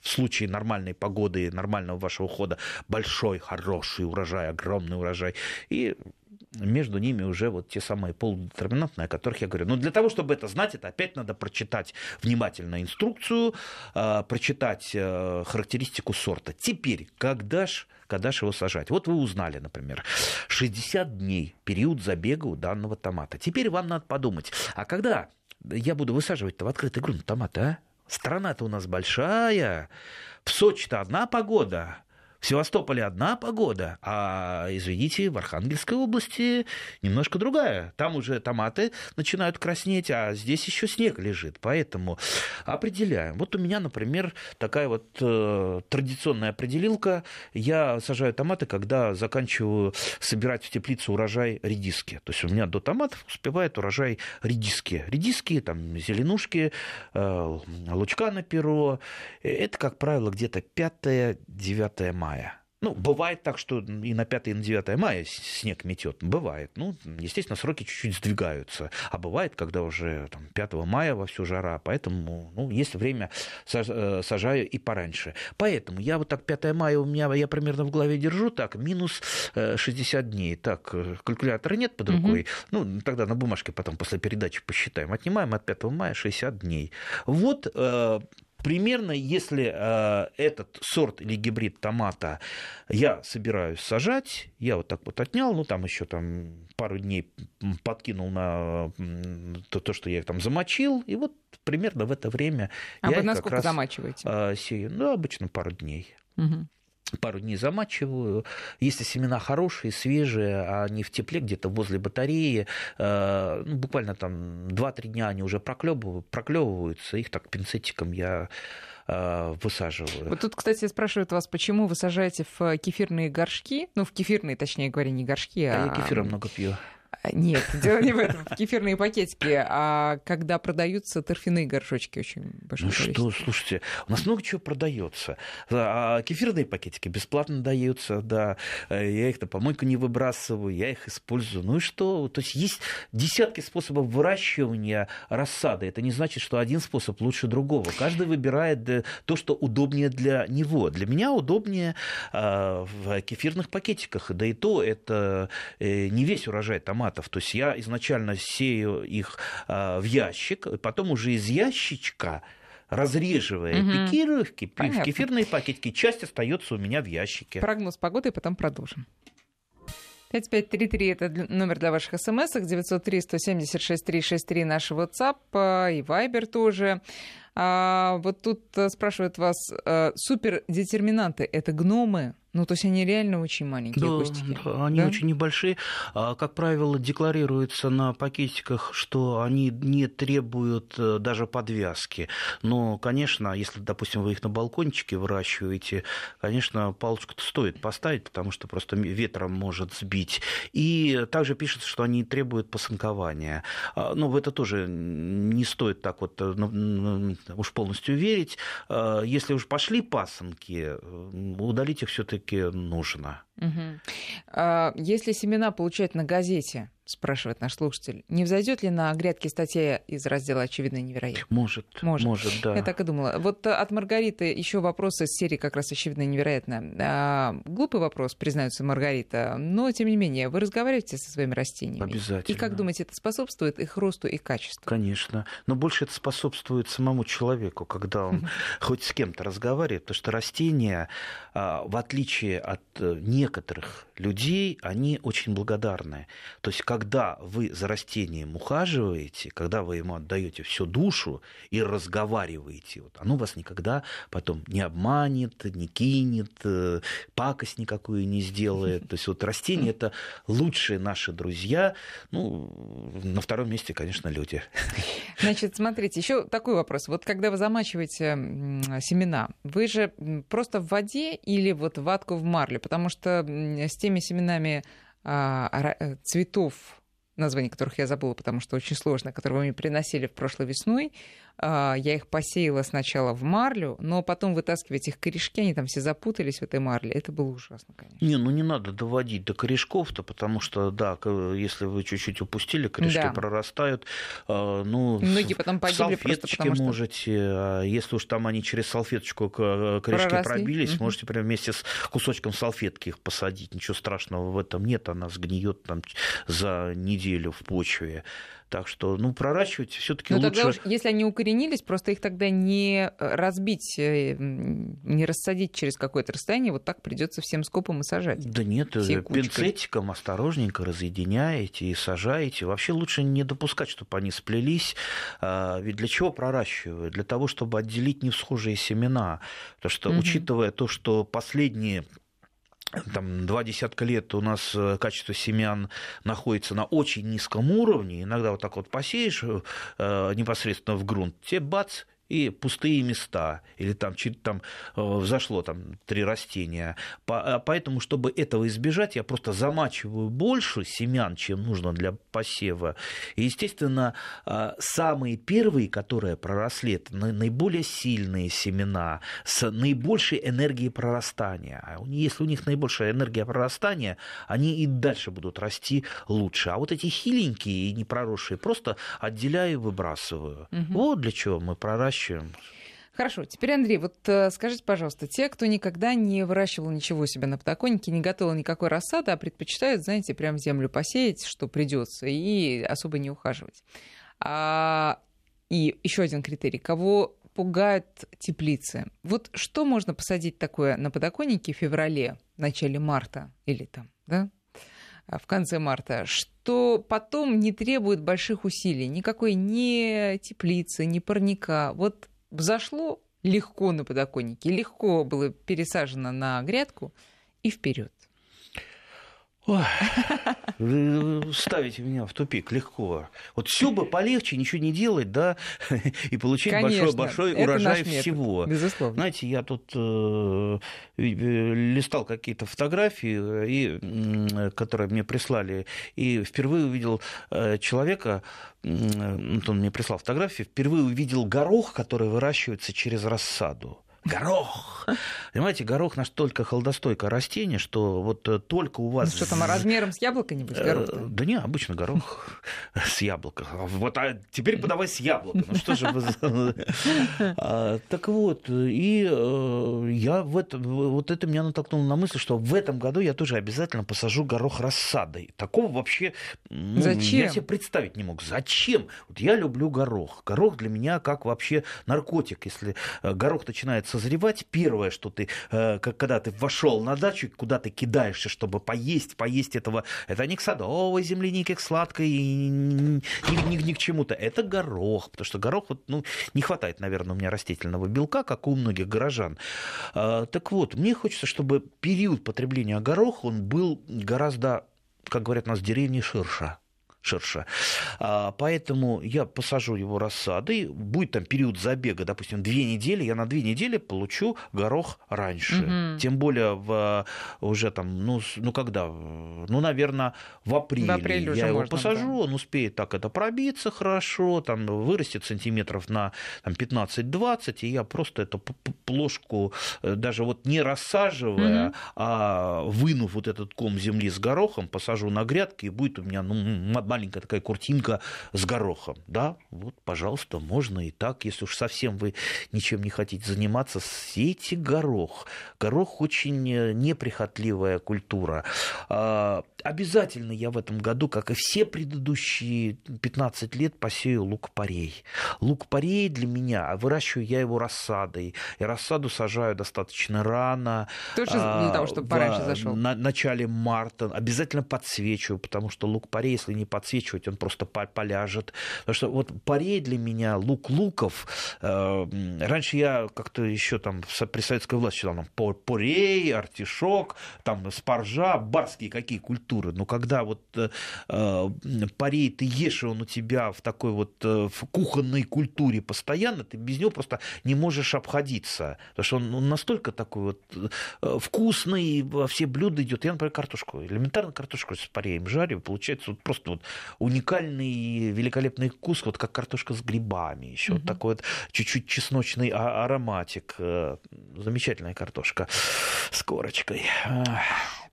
Speaker 2: в случае нормальной погоды, нормального вашего ухода большой, хороший урожай, огромный урожай. И между ними уже вот те самые полудетерминантные, о которых я говорю. Но для того, чтобы это знать, это опять надо прочитать внимательно инструкцию, а, прочитать э, характеристику сорта. Теперь, когда ж когда же его сажать. Вот вы узнали, например, 60 дней период забега у данного томата. Теперь вам надо подумать, а когда я буду высаживать-то в открытый грунт томаты, а? Страна-то у нас большая, в Сочи-то одна погода, в Севастополе одна погода, а, извините, в Архангельской области немножко другая. Там уже томаты начинают краснеть, а здесь еще снег лежит. Поэтому определяем. Вот у меня, например, такая вот э, традиционная определилка. Я сажаю томаты, когда заканчиваю собирать в теплицу урожай редиски. То есть у меня до томатов успевает урожай редиски. Редиски, там, зеленушки, э, лучка на перо. Это, как правило, где-то 5-9 мая мая. Ну, бывает так, что и на 5 и на 9 мая снег метет. Бывает. Ну, естественно, сроки чуть-чуть сдвигаются. А бывает, когда уже там, 5 мая во всю жара. Поэтому, ну, есть время, э, сажаю и пораньше. Поэтому я вот так 5 мая у меня, я примерно в голове держу, так, минус 60 э, дней. Так, э, калькулятора нет под рукой. Угу. Ну, тогда на бумажке потом после передачи посчитаем. Отнимаем от 5 мая 60 дней. Вот Примерно, если э, этот сорт или гибрид томата я собираюсь сажать, я вот так вот отнял, ну там еще там пару дней подкинул на то, то что я их там замочил, и вот примерно в это время
Speaker 1: а
Speaker 2: я
Speaker 1: вы насколько замачиваете?
Speaker 2: Э, сею. Ну, обычно пару дней. Угу пару дней замачиваю. Если семена хорошие, свежие, а они в тепле где-то возле батареи, э, ну, буквально там 2-3 дня они уже проклевывают, проклевываются, их так пинцетиком я э, высаживаю.
Speaker 1: Вот тут, кстати, спрашивают вас, почему вы сажаете в кефирные горшки, ну, в кефирные, точнее говоря, не горшки, а...
Speaker 2: а... Я кефира много пью.
Speaker 1: Нет, дело не в этом, в кефирные пакетики, а когда продаются торфяные горшочки очень большое
Speaker 2: Ну количество. что, слушайте, у нас много чего продается. А кефирные пакетики бесплатно даются, да, я их на помойку не выбрасываю, я их использую. Ну и что? То есть есть десятки способов выращивания рассады. Это не значит, что один способ лучше другого. Каждый выбирает э, то, что удобнее для него. Для меня удобнее а, в кефирных пакетиках, да и то это э, не весь урожай томатов томатов. То есть я изначально сею их в ящик, потом уже из ящичка разреживая угу. пикировки, Понятно. в кефирные пакетики, часть остается у меня в ящике.
Speaker 1: Прогноз погоды, потом продолжим. 5533 это номер для ваших смс 903-176-363 наш WhatsApp и Viber тоже. А, вот тут э, спрашивают вас, э, супердетерминанты — это гномы? Ну, то есть они реально очень маленькие
Speaker 2: да,
Speaker 1: кустики.
Speaker 2: Да, они да? очень небольшие. А, как правило, декларируется на пакетиках, что они не требуют э, даже подвязки. Но, конечно, если, допустим, вы их на балкончике выращиваете, конечно, палочку стоит поставить, потому что просто ветром может сбить. И также пишется, что они требуют посынкования. А, но в это тоже не стоит так вот э, ну, ну, уж полностью верить. А, если уж пошли пасынки, удалить их все-таки все-таки нужно.
Speaker 1: Угу. А если семена получать на газете, спрашивает наш слушатель, не взойдет ли на грядки статья из раздела «Очевидно невероятно»?
Speaker 2: Может, может, может, да.
Speaker 1: Я так и думала. Вот от Маргариты еще вопрос из серии как раз «Очевидно невероятно». А, глупый вопрос, признается Маргарита, но, тем не менее, вы разговариваете со своими растениями?
Speaker 2: Обязательно.
Speaker 1: И как думаете, это способствует их росту и качеству?
Speaker 2: Конечно. Но больше это способствует самому человеку, когда он хоть с кем-то разговаривает, потому что растения, а, в отличие от э, некоторых людей, они очень благодарны. То есть, когда вы за растением ухаживаете, когда вы ему отдаете всю душу и разговариваете, вот, оно вас никогда потом не обманет, не кинет, э, пакость никакую не сделает. То есть вот растения это лучшие наши друзья. Ну, на втором месте, конечно, люди.
Speaker 1: Значит, смотрите, еще такой вопрос. Вот когда вы замачиваете семена, вы же просто в воде или вот ватку в марле? Потому что с теми семенами а, э, цветов, название которых я забыла, потому что очень сложно, которые вы мне приносили в прошлой весной, я их посеяла сначала в марлю, но потом вытаскивать их корешки, они там все запутались в этой марле. Это было ужасно, конечно.
Speaker 2: Не, ну не надо доводить до корешков-то, потому что, да, если вы чуть-чуть упустили, корешки да. прорастают. А, ну,
Speaker 1: Многие потом погибли просто потому
Speaker 2: что... можете, а, если уж там они через салфеточку корешки Проросли. пробились, угу. можете прямо вместе с кусочком салфетки их посадить. Ничего страшного в этом нет, она сгниет там за неделю в почве. Так что, ну, проращивать все-таки лучше.
Speaker 1: Тогда уж, если они укоренились, просто их тогда не э, разбить, э, не рассадить через какое-то расстояние, вот так придется всем скопом и сажать.
Speaker 2: Да нет, э, пинцетиком осторожненько разъединяете и сажаете. Вообще лучше не допускать, чтобы они сплелись. А, ведь для чего проращивают? Для того, чтобы отделить невсхожие семена. Потому что, угу. учитывая то, что последние там, два десятка лет у нас э, качество семян находится на очень низком уровне. Иногда вот так вот посеешь э, непосредственно в грунт, тебе бац, и пустые места, или там, там э, взошло там три растения. А, поэтому, чтобы этого избежать, я просто замачиваю больше семян, чем нужно для посева. И, естественно, а, самые первые, которые проросли, это наиболее сильные семена с наибольшей энергией прорастания. А если у них наибольшая энергия прорастания, они и дальше будут расти лучше. А вот эти хиленькие и непроросшие просто отделяю и выбрасываю. Угу. Вот для чего мы проращиваем выращиваем.
Speaker 1: Хорошо, теперь, Андрей, вот э, скажите, пожалуйста, те, кто никогда не выращивал ничего себе на подоконнике, не готовил никакой рассады, а предпочитают, знаете, прям землю посеять, что придется, и особо не ухаживать. А, и еще один критерий. Кого пугают теплицы? Вот что можно посадить такое на подоконнике в феврале, в начале марта или там, да, в конце марта, что потом не требует больших усилий, никакой ни теплицы, ни парника. Вот взошло легко на подоконнике, легко было пересажено на грядку и вперед.
Speaker 2: Ой, [LAUGHS] ставите меня в тупик легко. Вот все бы полегче, ничего не делать, да, [LAUGHS] и получить большой, большой урожай всего.
Speaker 1: Безусловно.
Speaker 2: Знаете, я тут э, листал какие-то фотографии, и, которые мне прислали, и впервые увидел э, человека, вот он мне прислал фотографии, впервые увидел горох, который выращивается через рассаду. Горох. Понимаете, горох настолько холодостойкое растение, что вот э, только у вас...
Speaker 1: Ну, что там, размером с яблоко нибудь горох?
Speaker 2: Э, да не, обычно горох с яблока. Вот а теперь подавай с яблока. Ну что же вы... А, так вот, и э, я в это, вот это меня натолкнуло на мысль, что в этом году я тоже обязательно посажу горох рассадой. Такого вообще ну,
Speaker 1: Зачем?
Speaker 2: я себе представить не мог. Зачем? Вот я люблю горох. Горох для меня как вообще наркотик. Если горох начинает созревать, первое, что ты, э, когда ты вошел на дачу, куда ты кидаешься, чтобы поесть, поесть этого, это не к садовой землянике, к сладкой, ни, ни, ни к чему-то, это горох, потому что горох, вот, ну, не хватает, наверное, у меня растительного белка, как у многих горожан. А, так вот, мне хочется, чтобы период потребления гороха, он был гораздо, как говорят у нас в деревне, ширше ширше. А, поэтому я посажу его рассадой. Будет там период забега, допустим, две недели. Я на две недели получу горох раньше. Угу. Тем более в, уже там, ну, ну когда? Ну, наверное, в апреле. В апреле я его можно, посажу, да. он успеет так это пробиться хорошо, там вырастет сантиметров на там, 15-20, и я просто эту плошку, э, даже вот не рассаживая, угу. а вынув вот этот ком земли с горохом, посажу на грядки, и будет у меня ну, маленькая такая куртинка с горохом. Да, вот, пожалуйста, можно и так. Если уж совсем вы ничем не хотите заниматься, сейте горох. Горох очень э, неприхотливая культура. А, обязательно я в этом году, как и все предыдущие 15 лет, посею лук-порей. Лук-порей для меня, а выращиваю я его рассадой. И рассаду сажаю достаточно рано.
Speaker 1: Тоже для того, чтобы пораньше зашел.
Speaker 2: На начале марта. Обязательно подсвечиваю, потому что лук-порей, если не подсвечивать, он просто поляжет. Потому что вот порей для меня, лук луков, э, раньше я как-то еще там при советской власти читал, там, порей, артишок, там, спаржа, барские какие культуры. Но когда вот э, э, порей ты ешь, и он у тебя в такой вот в кухонной культуре постоянно, ты без него просто не можешь обходиться. Потому что он, он настолько такой вот вкусный, во все блюда идет. Я, например, картошку, элементарно картошку с пореем жарю, получается вот просто вот уникальный великолепный вкус, вот как картошка с грибами, еще вот такой вот чуть-чуть чесночный а, ароматик. Э, замечательная картошка с корочкой.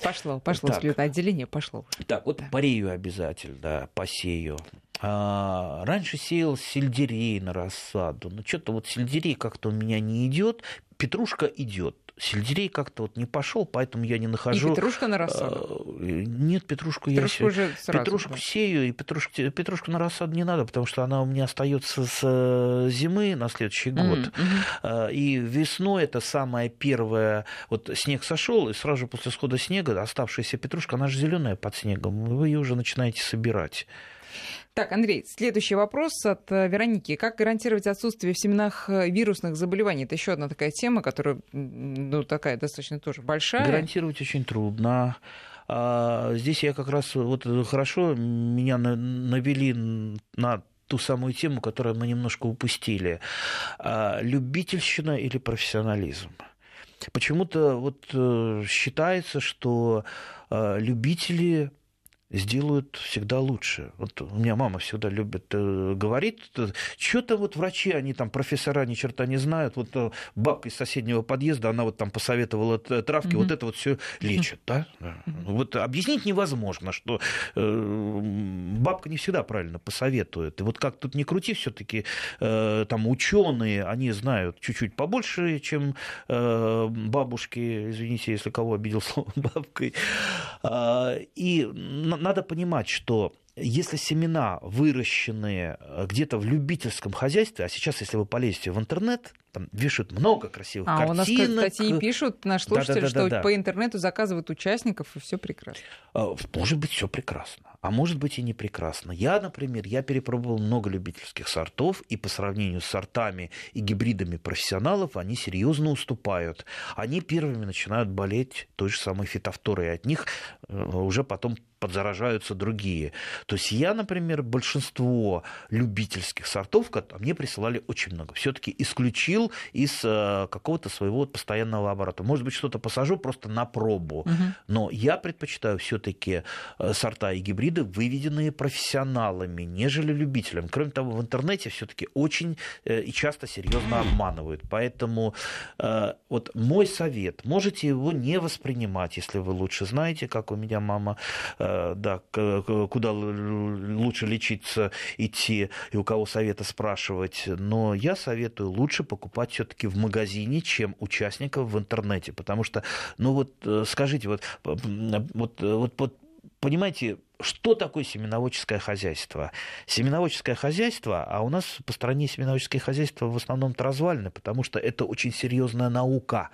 Speaker 1: Пошло, пошло, так. отделение пошло.
Speaker 2: Так, вот да. парею обязательно, да, посею. А, раньше сеял сельдерей на рассаду, но что-то вот сельдерей как-то у меня не идет, петрушка идет сельдерей как-то вот не пошел, поэтому я не нахожу.
Speaker 1: И петрушка на рассаду?
Speaker 2: Э, нет, петрушку, петрушку я сею. Сразу, петрушку да. сею, и петрушку, петрушку на рассаду не надо, потому что она у меня остается с э, зимы на следующий год. Mm-hmm. И весной это самая первая, вот снег сошел, и сразу после схода снега оставшаяся петрушка, она же зеленая под снегом, вы ее уже начинаете собирать.
Speaker 1: Так, Андрей, следующий вопрос от э, Вероники. Как гарантировать отсутствие в семенах э, вирусных заболеваний? Это еще одна такая тема, которая, ну, такая достаточно тоже большая.
Speaker 2: Гарантировать очень трудно. А, здесь я как раз вот хорошо меня навели на ту самую тему, которую мы немножко упустили. А, любительщина или профессионализм? Почему-то вот э, считается, что любители сделают всегда лучше. Вот у меня мама всегда любит э, говорить, что-то вот врачи, они там профессора ни черта не знают, вот э, бабка из соседнего подъезда, она вот там посоветовала травки, mm-hmm. вот это вот все лечит, да? Mm-hmm. Вот объяснить невозможно, что э, бабка не всегда правильно посоветует. И вот как тут не крути, все-таки э, там ученые, они знают чуть-чуть побольше, чем э, бабушки, извините, если кого обидел словом [LAUGHS] бабкой. А, и надо понимать, что если семена выращенные э, где-то в любительском хозяйстве, а сейчас, если вы полезете в интернет, там вешают много красивых а, картинок.
Speaker 1: А у нас, кстати, и пишут наш слушатель, да, да, да, что да, да. по интернету заказывают участников, и все прекрасно.
Speaker 2: А, может быть, все прекрасно, а может быть и не прекрасно. Я, например, я перепробовал много любительских сортов, и по сравнению с сортами и гибридами профессионалов, они серьезно уступают. Они первыми начинают болеть той же самой фитофторой, и от них э, уже потом подзаражаются другие. То есть я, например, большинство любительских сортов, которые мне присылали очень много, все-таки исключил из э, какого-то своего постоянного оборота. Может быть, что-то посажу просто на пробу. Угу. Но я предпочитаю все-таки э, сорта и гибриды, выведенные профессионалами, нежели любителями. Кроме того, в интернете все-таки очень э, и часто серьезно обманывают. Поэтому вот мой совет, можете его не воспринимать, если вы лучше знаете, как у меня мама да, куда лучше лечиться идти и у кого совета спрашивать. Но я советую лучше покупать все-таки в магазине, чем участников в интернете. Потому что, ну вот э, скажите, вот, вот, вот, вот понимаете, что такое семеноводческое хозяйство? Семеноводческое хозяйство, а у нас по стране семеноводческое хозяйство в основном развалины, потому что это очень серьезная наука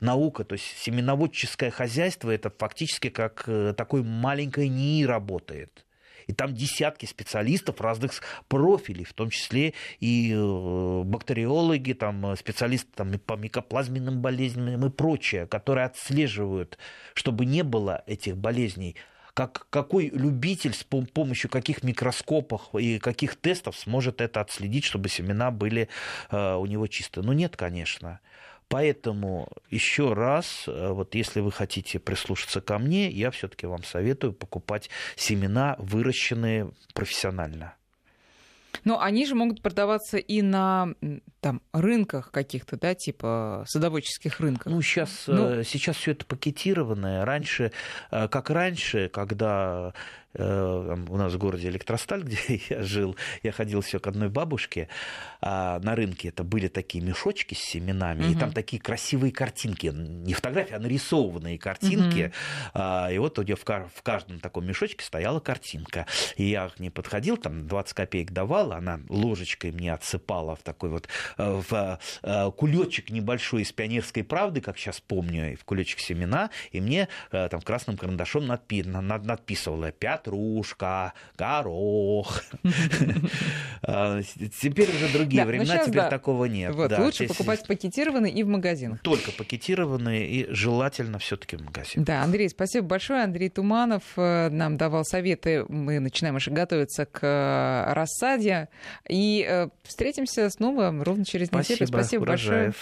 Speaker 2: наука, то есть семеноводческое хозяйство, это фактически как э, такой маленькой НИИ работает. И там десятки специалистов разных профилей, в том числе и э, бактериологи, там, специалисты там, по микоплазменным болезням и прочее, которые отслеживают, чтобы не было этих болезней как, какой любитель с помощью каких микроскопов и каких тестов сможет это отследить, чтобы семена были э, у него чистые? Ну нет, конечно. Поэтому еще раз, э, вот если вы хотите прислушаться ко мне, я все-таки вам советую покупать семена, выращенные профессионально.
Speaker 1: Но они же могут продаваться и на там, рынках каких-то, да, типа садоводческих рынках.
Speaker 2: Ну, сейчас, ну... сейчас все это пакетированное. Раньше, э, как раньше, когда Э, у нас в городе Электросталь, [LAUGHS] где я жил, я ходил все к одной бабушке, а на рынке это были такие мешочки с семенами, угу. и там такие красивые картинки, не фотографии, а нарисованные картинки, угу. и вот у нее в каждом таком мешочке стояла картинка, и я к ней подходил, там 20 копеек давал, она ложечкой мне отсыпала в такой вот э, в э, кулечек небольшой из пионерской правды, как сейчас помню, в кулечек семена, и мне там красным карандашом надпи надписывала 5 петрушка, горох. [LAUGHS] А, теперь уже другие времена, теперь такого нет.
Speaker 1: Лучше покупать пакетированные и в магазинах.
Speaker 2: Только пакетированные и желательно все-таки в магазинах.
Speaker 1: Да, Андрей, спасибо большое. Андрей Туманов э, нам давал советы. Мы начинаем уже готовиться к э, рассаде. И э, встретимся снова ровно через неделю. Спасибо
Speaker 2: большое.